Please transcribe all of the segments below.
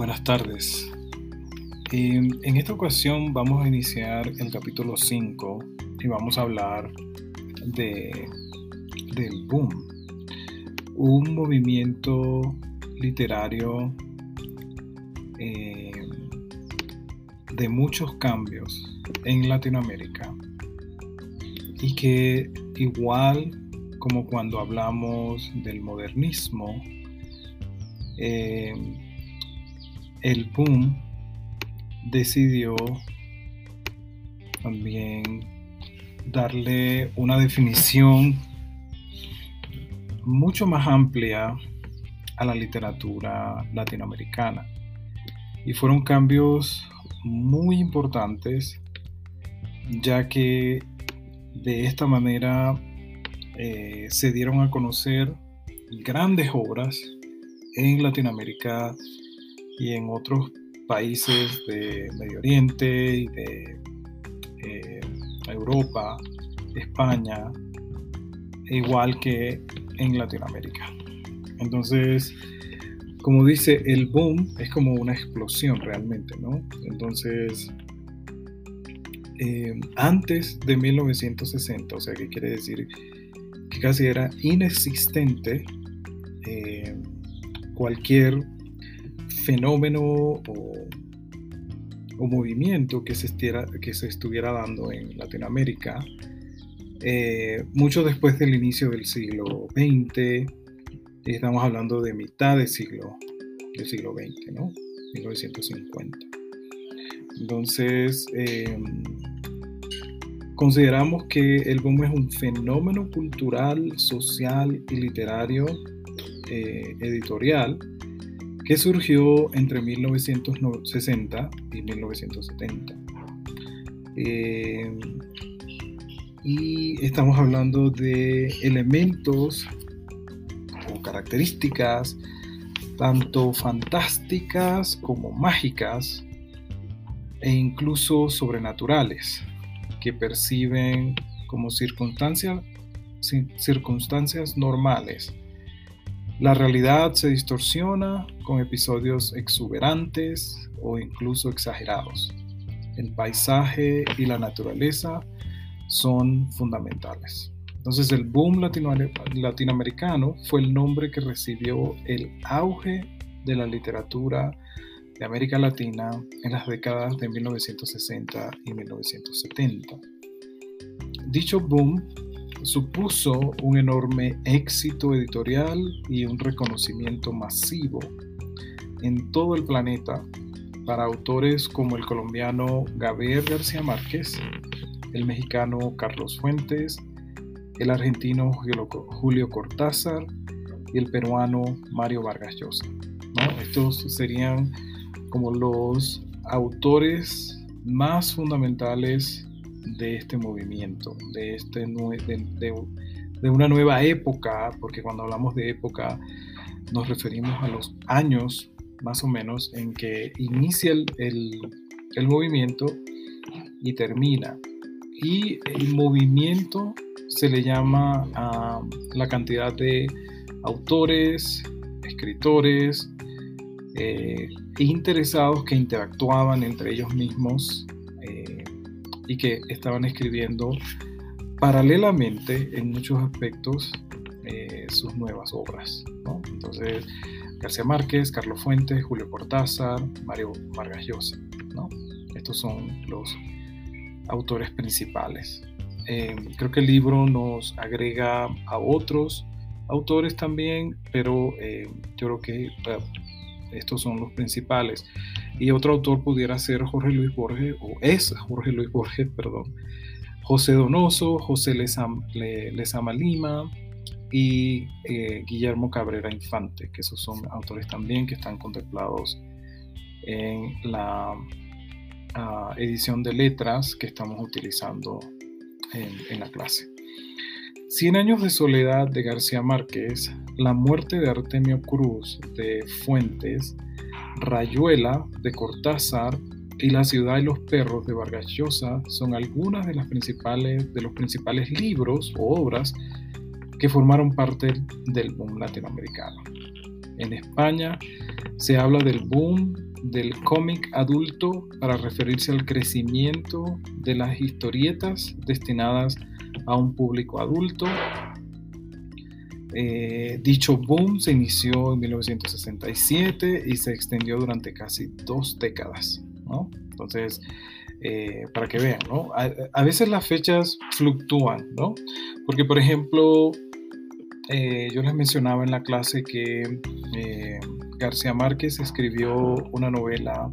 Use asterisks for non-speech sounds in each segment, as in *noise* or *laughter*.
Buenas tardes. En esta ocasión vamos a iniciar el capítulo 5 y vamos a hablar de, del boom, un movimiento literario eh, de muchos cambios en Latinoamérica y que igual como cuando hablamos del modernismo, eh, el boom decidió también darle una definición mucho más amplia a la literatura latinoamericana. Y fueron cambios muy importantes, ya que de esta manera eh, se dieron a conocer grandes obras en Latinoamérica y en otros países de Medio Oriente y de eh, Europa, España, igual que en Latinoamérica. Entonces, como dice, el boom es como una explosión realmente, ¿no? Entonces, eh, antes de 1960, o sea, ¿qué quiere decir? Que casi era inexistente eh, cualquier fenómeno o, movimiento que se, que se, estuviera dando en Latinoamérica, eh, mucho después del inicio del siglo XX, estamos hablando de mitad del siglo, del siglo XX, ¿no? 1950. Entonces, em, consideramos que el boom es un fenómeno cultural, social y literario eh, editorial que surgió entre 1960 y 1970. Eh, y estamos hablando de elementos o características tanto fantásticas como mágicas e incluso sobrenaturales que perciben como circunstancias, circunstancias normales la realidad se distorsiona con episodios exuberantes o incluso exagerados. El paisaje y la naturaleza son fundamentales. Entonces el boom latinoamericano fue el nombre que recibió el auge de la literatura de América Latina en las décadas de 1960 y 1970. Dicho boom supuso un enorme éxito editorial y un reconocimiento masivo en todo el planeta para autores como el colombiano Gabriel García Márquez, el mexicano Carlos Fuentes, el argentino Julio Cortázar y el peruano Mario Vargas Llosa. Estos serían como los autores más fundamentales de este movimiento, de, este, de, una nueva época, porque cuando hablamos de época nos referimos a los años más o menos en que inicia el, movimiento y termina. Y el movimiento se le llama a la cantidad de autores, escritores, eh, interesados que interactuaban entre ellos mismos y que estaban escribiendo paralelamente en muchos aspectos eh, sus nuevas obras. Entonces, García Márquez, Carlos Fuentes, Julio Cortázar, Mario Vargas Llosa. Estos son los autores principales. Eh, creo que el libro nos agrega a otros autores también, pero eh, yo creo que estos son los principales. Y otro autor pudiera ser Jorge Luis Borges, o es Jorge Luis Borges, *laughs* perdón, José Donoso, José Lezama, Lima y eh, Guillermo Cabrera Infante, que esos son autores también que están contemplados en la ah, edición de letras que estamos utilizando en, en la clase. Cien años de soledad de García Márquez, La muerte de Artemio Cruz de Fuentes, Rayuela de Cortázar y La ciudad y los perros de Vargas Llosa son algunas de, las principales, de los principales libros o obras que formaron parte del boom latinoamericano. En España se habla del boom del cómic adulto para referirse al crecimiento de las historietas destinadas a un público adulto. Eh, dicho boom se inició en 1967 y se extendió durante casi dos décadas. Entonces, eh, para que vean, ¿no? A, veces las fechas fluctúan, ¿no? Porque, por ejemplo, eh, yo les mencionaba en la clase que García Márquez escribió una novela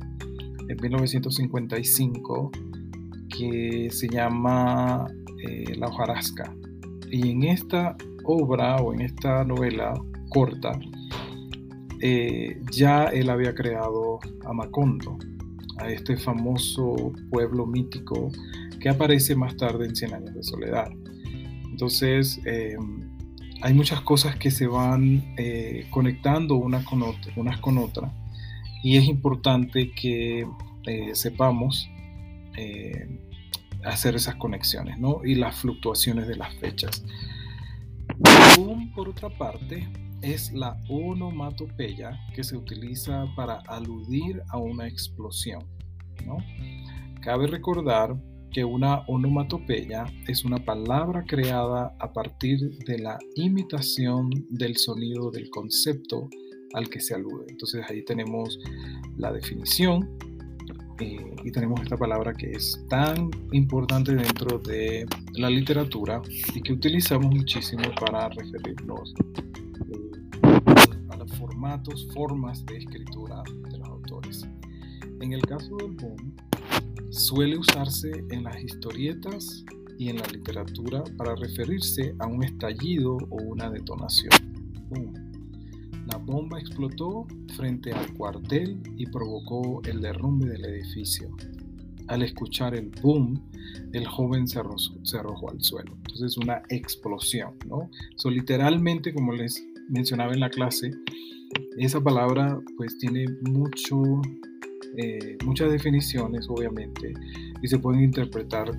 en 1955 que se llama La hojarasca. Y en esta obra o en esta novela corta, eh, ya él había creado a Macondo, a este famoso pueblo mítico que aparece más tarde en Cien Años de Soledad. Entonces, em, hay muchas cosas que se van eh, conectando unas con, unas con otras y es importante que eh, sepamos eh, hacer esas conexiones ¿no? y las fluctuaciones de las fechas. Por otra parte, es la onomatopeya que se utiliza para aludir a una explosión. ¿no? Cabe recordar que una onomatopeya es una palabra creada a partir de la imitación del sonido del concepto al que se alude. Entonces ahí tenemos la definición eh, y tenemos esta palabra que es tan importante dentro de la literatura y que utilizamos muchísimo para referirnos eh, a los formatos, formas de escritura de los autores. En el caso del boom, Suele usarse en las historietas y en la literatura para referirse a un estallido o una detonación. La bomba explotó frente al cuartel y provocó el derrumbe del edificio. Al escuchar el boom, el joven se arrojó, al suelo. Entonces, una explosión, ¿no? So, literalmente, como les mencionaba en la clase, esa palabra pues tiene mucho eh, muchas definiciones, obviamente, y se pueden interpretar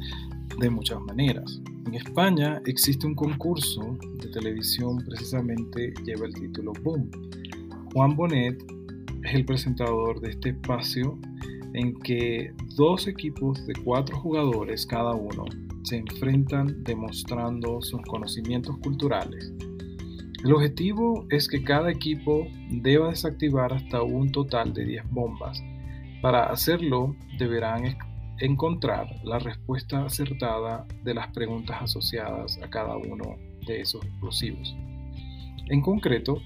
de muchas maneras. En España existe un concurso de televisión, precisamente lleva el título Boom. Juan Bonet es el presentador de este espacio en que dos equipos de cuatro jugadores cada uno se enfrentan demostrando sus conocimientos culturales. El objetivo es que cada equipo deba desactivar hasta un total de 10 bombas para hacerlo, deberán encontrar la respuesta acertada de las preguntas asociadas a cada uno de esos explosivos. En concreto,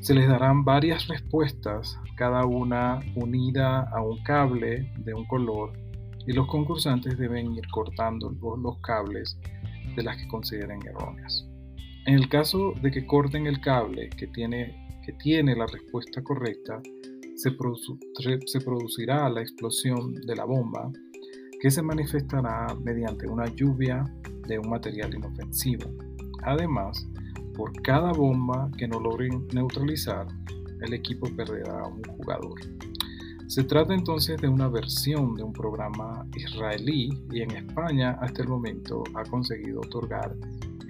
se les darán varias respuestas, cada una unida a un cable de un color, y los concursantes deben ir cortando los cables de las que consideren erróneas. En el caso de que corten el cable que tiene, que tiene la respuesta correcta, se, producirá la explosión de la bomba que se manifestará mediante una lluvia de un material inofensivo. Además, por cada bomba que no logren neutralizar, el equipo perderá un jugador. Se trata entonces de una versión de un programa israelí y en España hasta el momento ha conseguido otorgar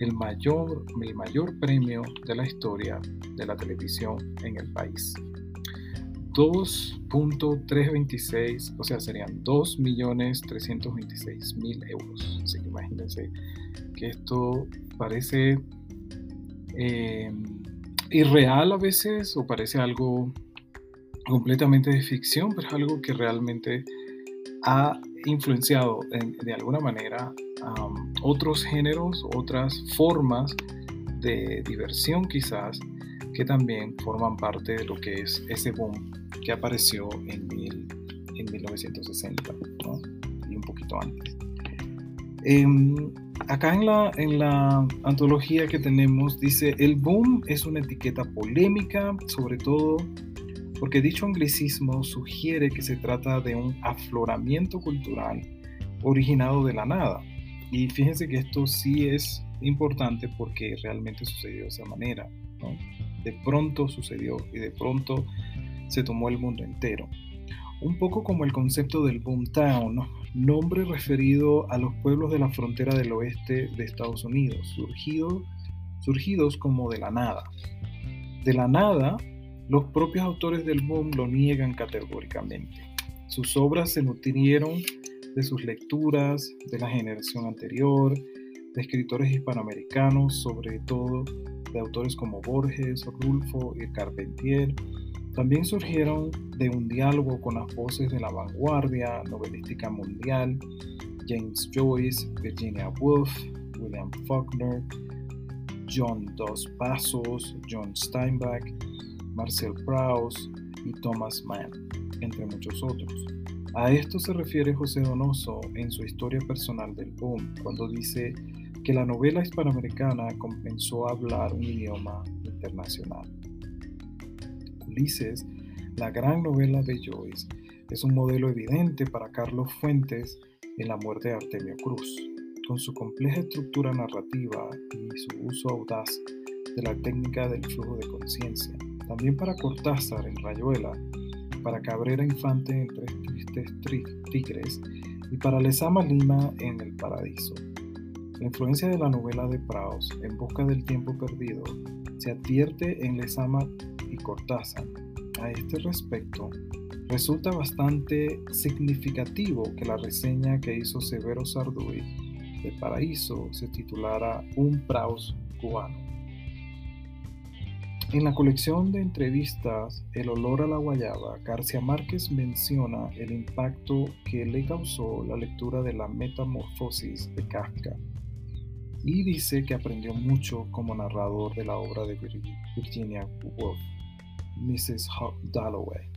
el mayor, el mayor premio de la historia de la televisión en el país. 2.326, o sea, serían 2.326.000 euros. Así que imagínense que esto parece eh, irreal a veces o parece algo completamente de ficción, pero es algo que realmente ha influenciado de alguna manera otros géneros, otras formas de diversión quizás, que también forman parte de lo que es ese boom que apareció en, en 1960 y un poquito antes. Em, acá en la, en la antología que tenemos dice, el boom es una etiqueta polémica, sobre todo porque dicho anglicismo sugiere que se trata de un afloramiento cultural originado de la nada. Y fíjense que esto sí es importante porque realmente sucedió de esa manera. De pronto sucedió y de pronto se tomó el mundo entero. Un poco como el concepto del Boomtown, nombre referido a los pueblos de la frontera del oeste de Estados Unidos, surgido, surgidos como de la nada. De la nada los propios autores del boom lo niegan categóricamente. Sus obras se nutrieron de sus lecturas de la generación anterior, de escritores hispanoamericanos, sobre todo de autores como Borges, Rulfo y Carpentier. También surgieron de un diálogo con las voces de la vanguardia novelística mundial, James Joyce, Virginia Woolf, William Faulkner, John Dos Passos, John Steinbeck, Marcel Proust y Thomas Mann, entre muchos otros. A esto se refiere José Donoso en su historia personal del boom, cuando dice que la novela hispanoamericana comenzó a hablar un idioma internacional. Ulises, la gran novela de Joyce, es un modelo evidente para Carlos Fuentes en La muerte de Artemio Cruz, con su compleja estructura narrativa y su uso audaz de la técnica del flujo de conciencia. También para Cortázar en Rayuela, para Cabrera Infante en Tres Tristes Tigres y para Lezama Lima en El Paraíso. La influencia de la novela de Praus, En busca del tiempo perdido, se advierte en Lezama y Cortázar. A este respecto, resulta bastante significativo que la reseña que hizo Severo Sarduy de Paraíso se titulara Un Praus cubano. En la colección de entrevistas El olor a la guayaba, García Márquez menciona el impacto que le causó la lectura de la Metamorfosis de Kafka y dice que aprendió mucho como narrador de la obra de Virginia Woolf, Mrs. Dalloway.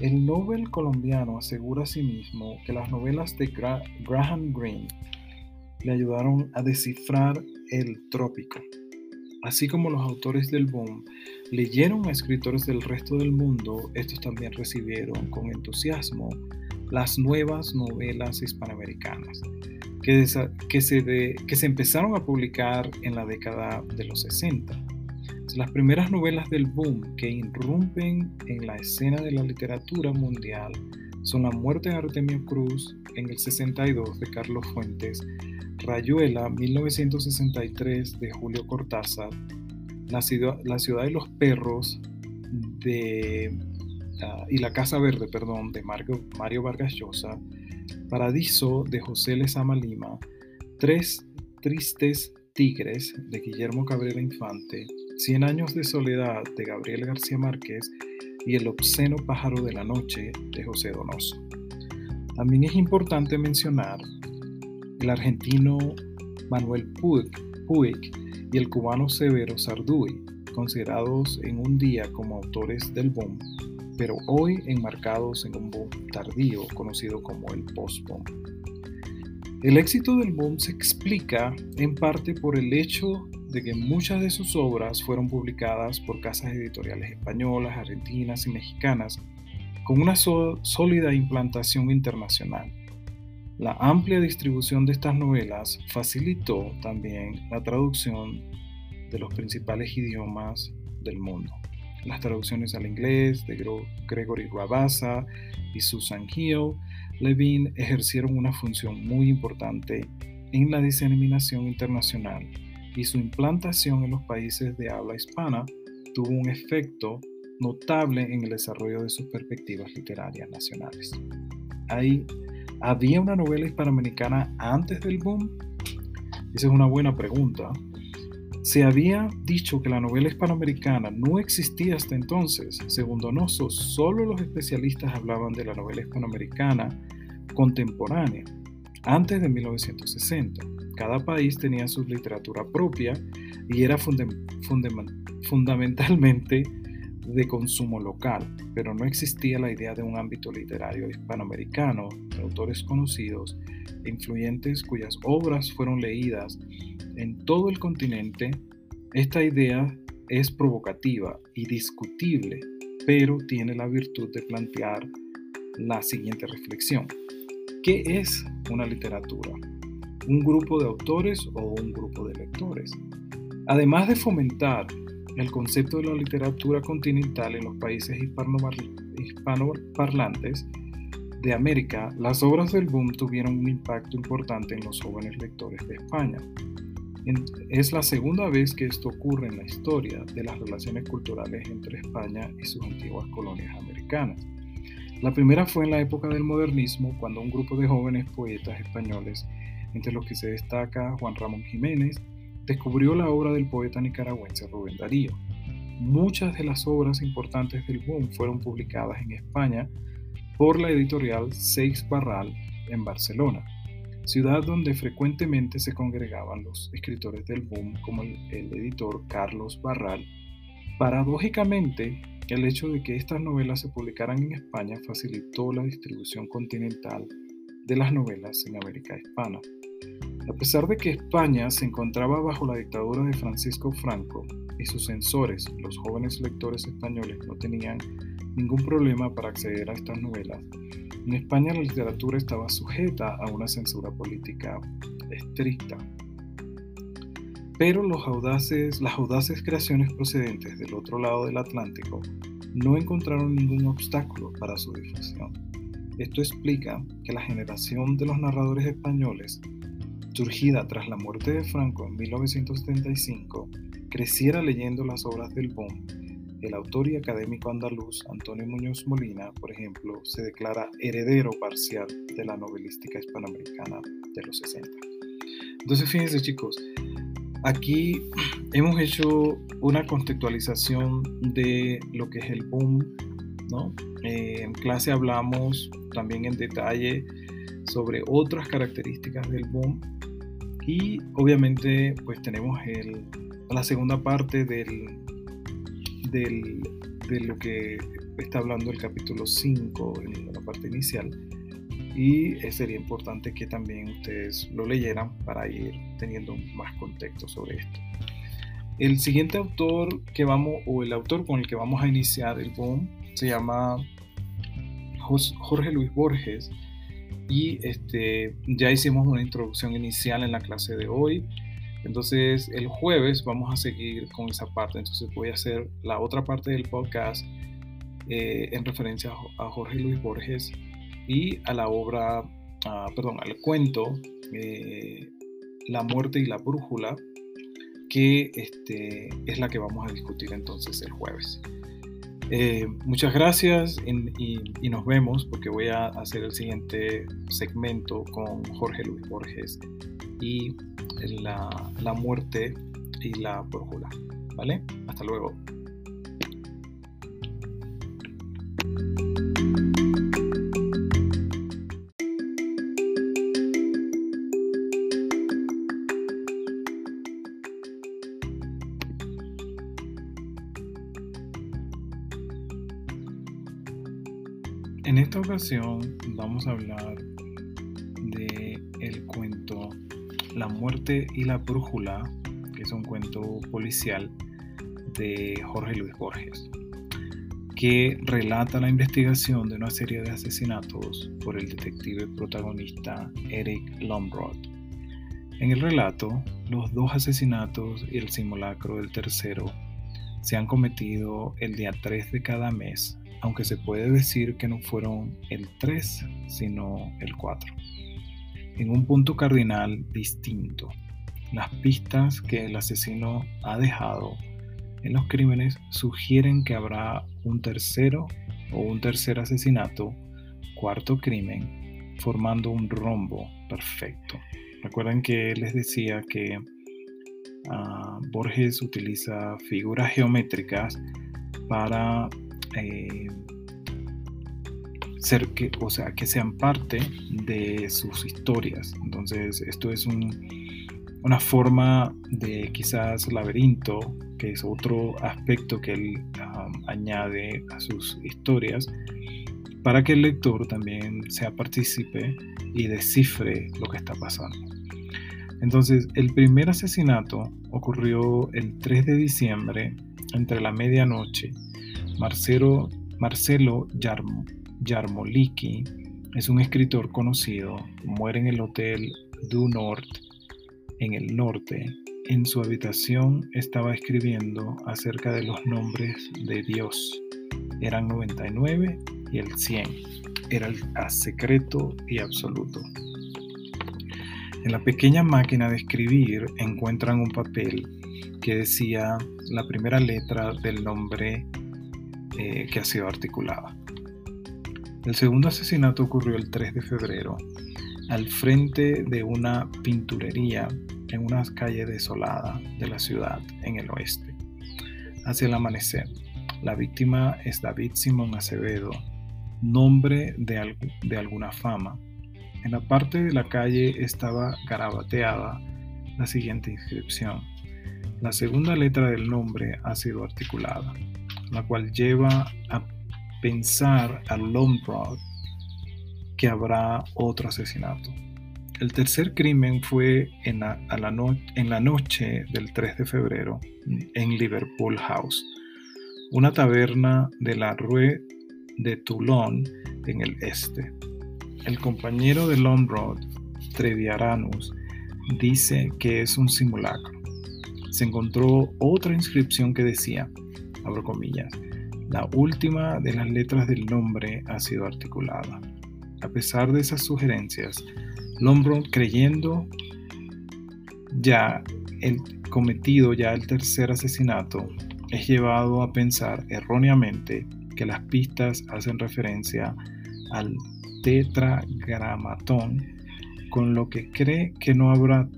El Nobel colombiano asegura asimismo que las novelas de Graham Greene le ayudaron a descifrar el trópico Así como los autores del boom leyeron a escritores del resto del mundo, estos también recibieron con entusiasmo las nuevas novelas hispanoamericanas que, se, que se empezaron a publicar en la década de los 60. Las primeras novelas del boom que irrumpen en la escena de la literatura mundial son La muerte de Artemio Cruz en el 62 de Carlos Fuentes Rayuela, 1963, de Julio Cortázar, La ciudad, la ciudad de los perros, de, ah, y La Casa Verde, perdón, de Mario, Mario Vargas Llosa, Paradiso, de José Lezama Lima, Tres Tristes Tigres, de Guillermo Cabrera Infante, Cien Años de Soledad, de Gabriel García Márquez, y El Obsceno Pájaro de la Noche, de José Donoso. También es importante mencionar el argentino Manuel Puig, y el cubano Severo Sarduy, considerados en un día como autores del boom, pero hoy enmarcados en un boom tardío conocido como el post-boom. El éxito del boom se explica en parte por el hecho de que muchas de sus obras fueron publicadas por casas editoriales españolas, argentinas y mexicanas con una sólida implantación internacional la amplia distribución de estas novelas facilitó también la traducción de los principales idiomas del mundo. Las traducciones al inglés de Gregory Rabassa y Susan Hill Levine ejercieron una función muy importante en la diseminación internacional y su implantación en los países de habla hispana tuvo un efecto notable en el desarrollo de sus perspectivas literarias nacionales. Hay ¿Había una novela hispanoamericana antes del boom? Esa es una buena pregunta. Se había dicho que la novela hispanoamericana no existía hasta entonces. Según Donoso, solo los especialistas hablaban de la novela hispanoamericana contemporánea, antes de 1960. Cada país tenía su literatura propia y era fundamentalmente de consumo local, pero no existía la idea de un ámbito literario hispanoamericano de autores conocidos e influyentes cuyas obras fueron leídas en todo el continente. Esta idea es provocativa y discutible, pero tiene la virtud de plantear la siguiente reflexión. ¿Qué es una literatura? ¿Un grupo de autores o un grupo de lectores? Además de fomentar el concepto de la literatura continental en los países hispanoparlantes de América, las obras del boom tuvieron un impacto importante en los jóvenes lectores de España. Es la segunda vez que esto ocurre en la historia de las relaciones culturales entre España y sus antiguas colonias americanas. La primera fue en la época del modernismo, cuando un grupo de jóvenes poetas españoles, entre los que se destaca Juan Ramón Jiménez, descubrió la obra del poeta nicaragüense Rubén Darío. Muchas de las obras importantes del boom fueron publicadas en España por la editorial Seix Barral en Barcelona ciudad donde frecuentemente se congregaban los escritores del boom como el, editor Carlos Barral. Paradójicamente, el hecho de que estas novelas se publicaran en España facilitó la distribución continental de las novelas en América Hispana. A pesar de que España se encontraba bajo la dictadura de Francisco Franco y sus censores, los jóvenes lectores españoles, no tenían ningún problema para acceder a estas novelas, en España la literatura estaba sujeta a una censura política estricta. Pero los audaces, las audaces creaciones procedentes del otro lado del Atlántico no encontraron ningún obstáculo para su difusión. Esto explica que la generación de los narradores españoles, surgida tras la muerte de Franco en 1975, creciera leyendo las obras del Boom el autor y académico andaluz Antonio Muñoz Molina, por ejemplo, se declara heredero parcial de la novelística hispanoamericana de los 60. Entonces, fíjense chicos, aquí *clears throat* hemos hecho una contextualización de lo que es el boom, ¿no? Eh, en clase hablamos también en detalle sobre otras características del boom y obviamente pues tenemos el, la segunda parte del, de lo que está hablando el capítulo 5 en la parte inicial. Y sería importante que también ustedes lo leyeran para ir teniendo más contexto sobre esto. El siguiente autor que vamos, o el autor con el que vamos a iniciar el boom, se llama Jorge Luis Borges. Y este, ya hicimos una introducción inicial en la clase de hoy. Entonces el jueves vamos a seguir con esa parte. Entonces voy a hacer la otra parte del podcast eh, en referencia a Jorge Luis Borges y a la obra, perdón, al cuento eh, La muerte y la brújula, que este, es la que vamos a discutir entonces el jueves. Eh, muchas gracias y, nos vemos porque voy a hacer el siguiente segmento con Jorge Luis Borges y la, la muerte y la brújula. ¿Vale? Hasta luego. Ocasión vamos a hablar de el cuento la muerte y la brújula, que es un cuento policial de Jorge Luis Borges, que relata la investigación de una serie de asesinatos por el detective protagonista Eric Lombrod. En el relato, los dos asesinatos y el simulacro del tercero se han cometido el día 3 de cada mes, aunque se puede decir que no fueron el 3, sino el 4 en un punto cardinal distinto. Las pistas que el asesino ha dejado en los crímenes sugieren que habrá un tercero o un tercer asesinato, cuarto crimen, formando un rombo perfecto. Recuerden que les decía que ah, Borges utiliza figuras geométricas para eh, ser que, o sea, que sean parte de sus historias. Entonces, esto es una forma de quizás laberinto, que es otro aspecto que él añade a sus historias, para que el lector también sea partícipe y descifre lo que está pasando. Entonces, el primer asesinato ocurrió el 3 de diciembre entre la medianoche. Marcelo, Yarmoliki es un escritor conocido, muere en el Hotel Du Nord, en el norte. En su habitación estaba escribiendo acerca de los nombres de Dios. Eran 99 y el 100. Era el secreto y absoluto. En la pequeña máquina de escribir encuentran un papel que decía la primera letra del nombre eh, que ha sido articulada. El segundo asesinato ocurrió el 3 de febrero al frente de una pinturería en una calle desolada de la ciudad en el oeste. Hacia el amanecer, la víctima es David Simón Acevedo, nombre de, de alguna fama. En la parte de la calle estaba garabateada la siguiente inscripción. La segunda letra del nombre ha sido articulada, la cual lleva a pensar a Lombard que habrá otro asesinato. El tercer crimen fue en la, en la noche del 3 de febrero en Liverpool House, una taberna de la Rue de Toulon en el este. El compañero de Lonrod, Treviaranus, dice que es un simulacro. Se encontró otra inscripción que decía, la última de las letras del nombre ha sido articulada. A pesar de esas sugerencias, Lombro, creyendo ya el cometido, ya el tercer asesinato, es llevado a pensar erróneamente que las pistas hacen referencia al tetragramatón, con lo que cree que no habrá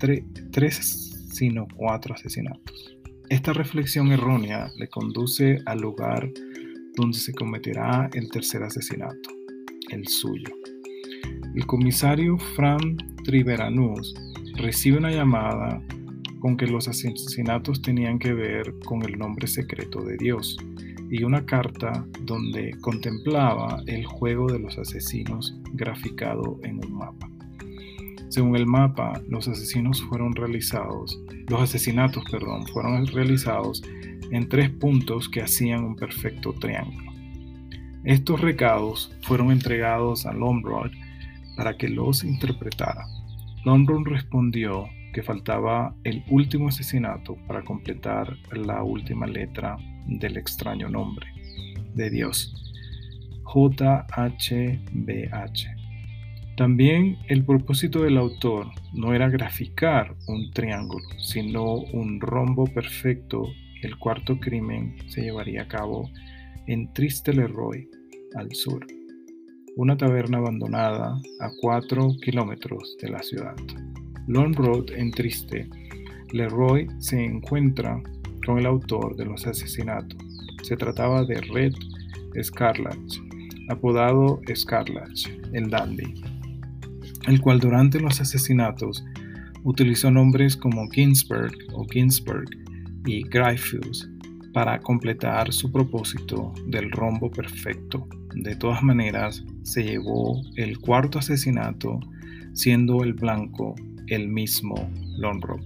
tres sino cuatro asesinatos. Esta reflexión errónea le conduce al lugar donde se cometerá el tercer asesinato, el suyo. El comisario Fran Triveranus recibe una llamada con que los asesinatos tenían que ver con el nombre secreto de Dios y una carta donde contemplaba el juego de los asesinos graficado en un mapa. Según el mapa, los asesinos fueron realizados, los asesinatos, fueron realizados en tres puntos que hacían un perfecto triángulo. Estos recados fueron entregados a Lombrod para que los interpretara. Lombrod respondió que faltaba el último asesinato para completar la última letra del extraño nombre de Dios, JHBH. También el propósito del autor no era graficar un triángulo, sino un rombo perfecto. El cuarto crimen se llevaría a cabo en Triste Leroy, al sur, una taberna abandonada a 4 kilómetros de la ciudad. Long Road en Triste, Leroy se encuentra con el autor de los asesinatos. Se trataba de Red Scarlett, apodado Scarlett, el dandy, el cual durante los asesinatos utilizó nombres como Ginsberg o Ginsberg y Gryfus para completar su propósito del rombo perfecto. De todas maneras, se llevó el cuarto asesinato siendo el blanco el mismo Lonro.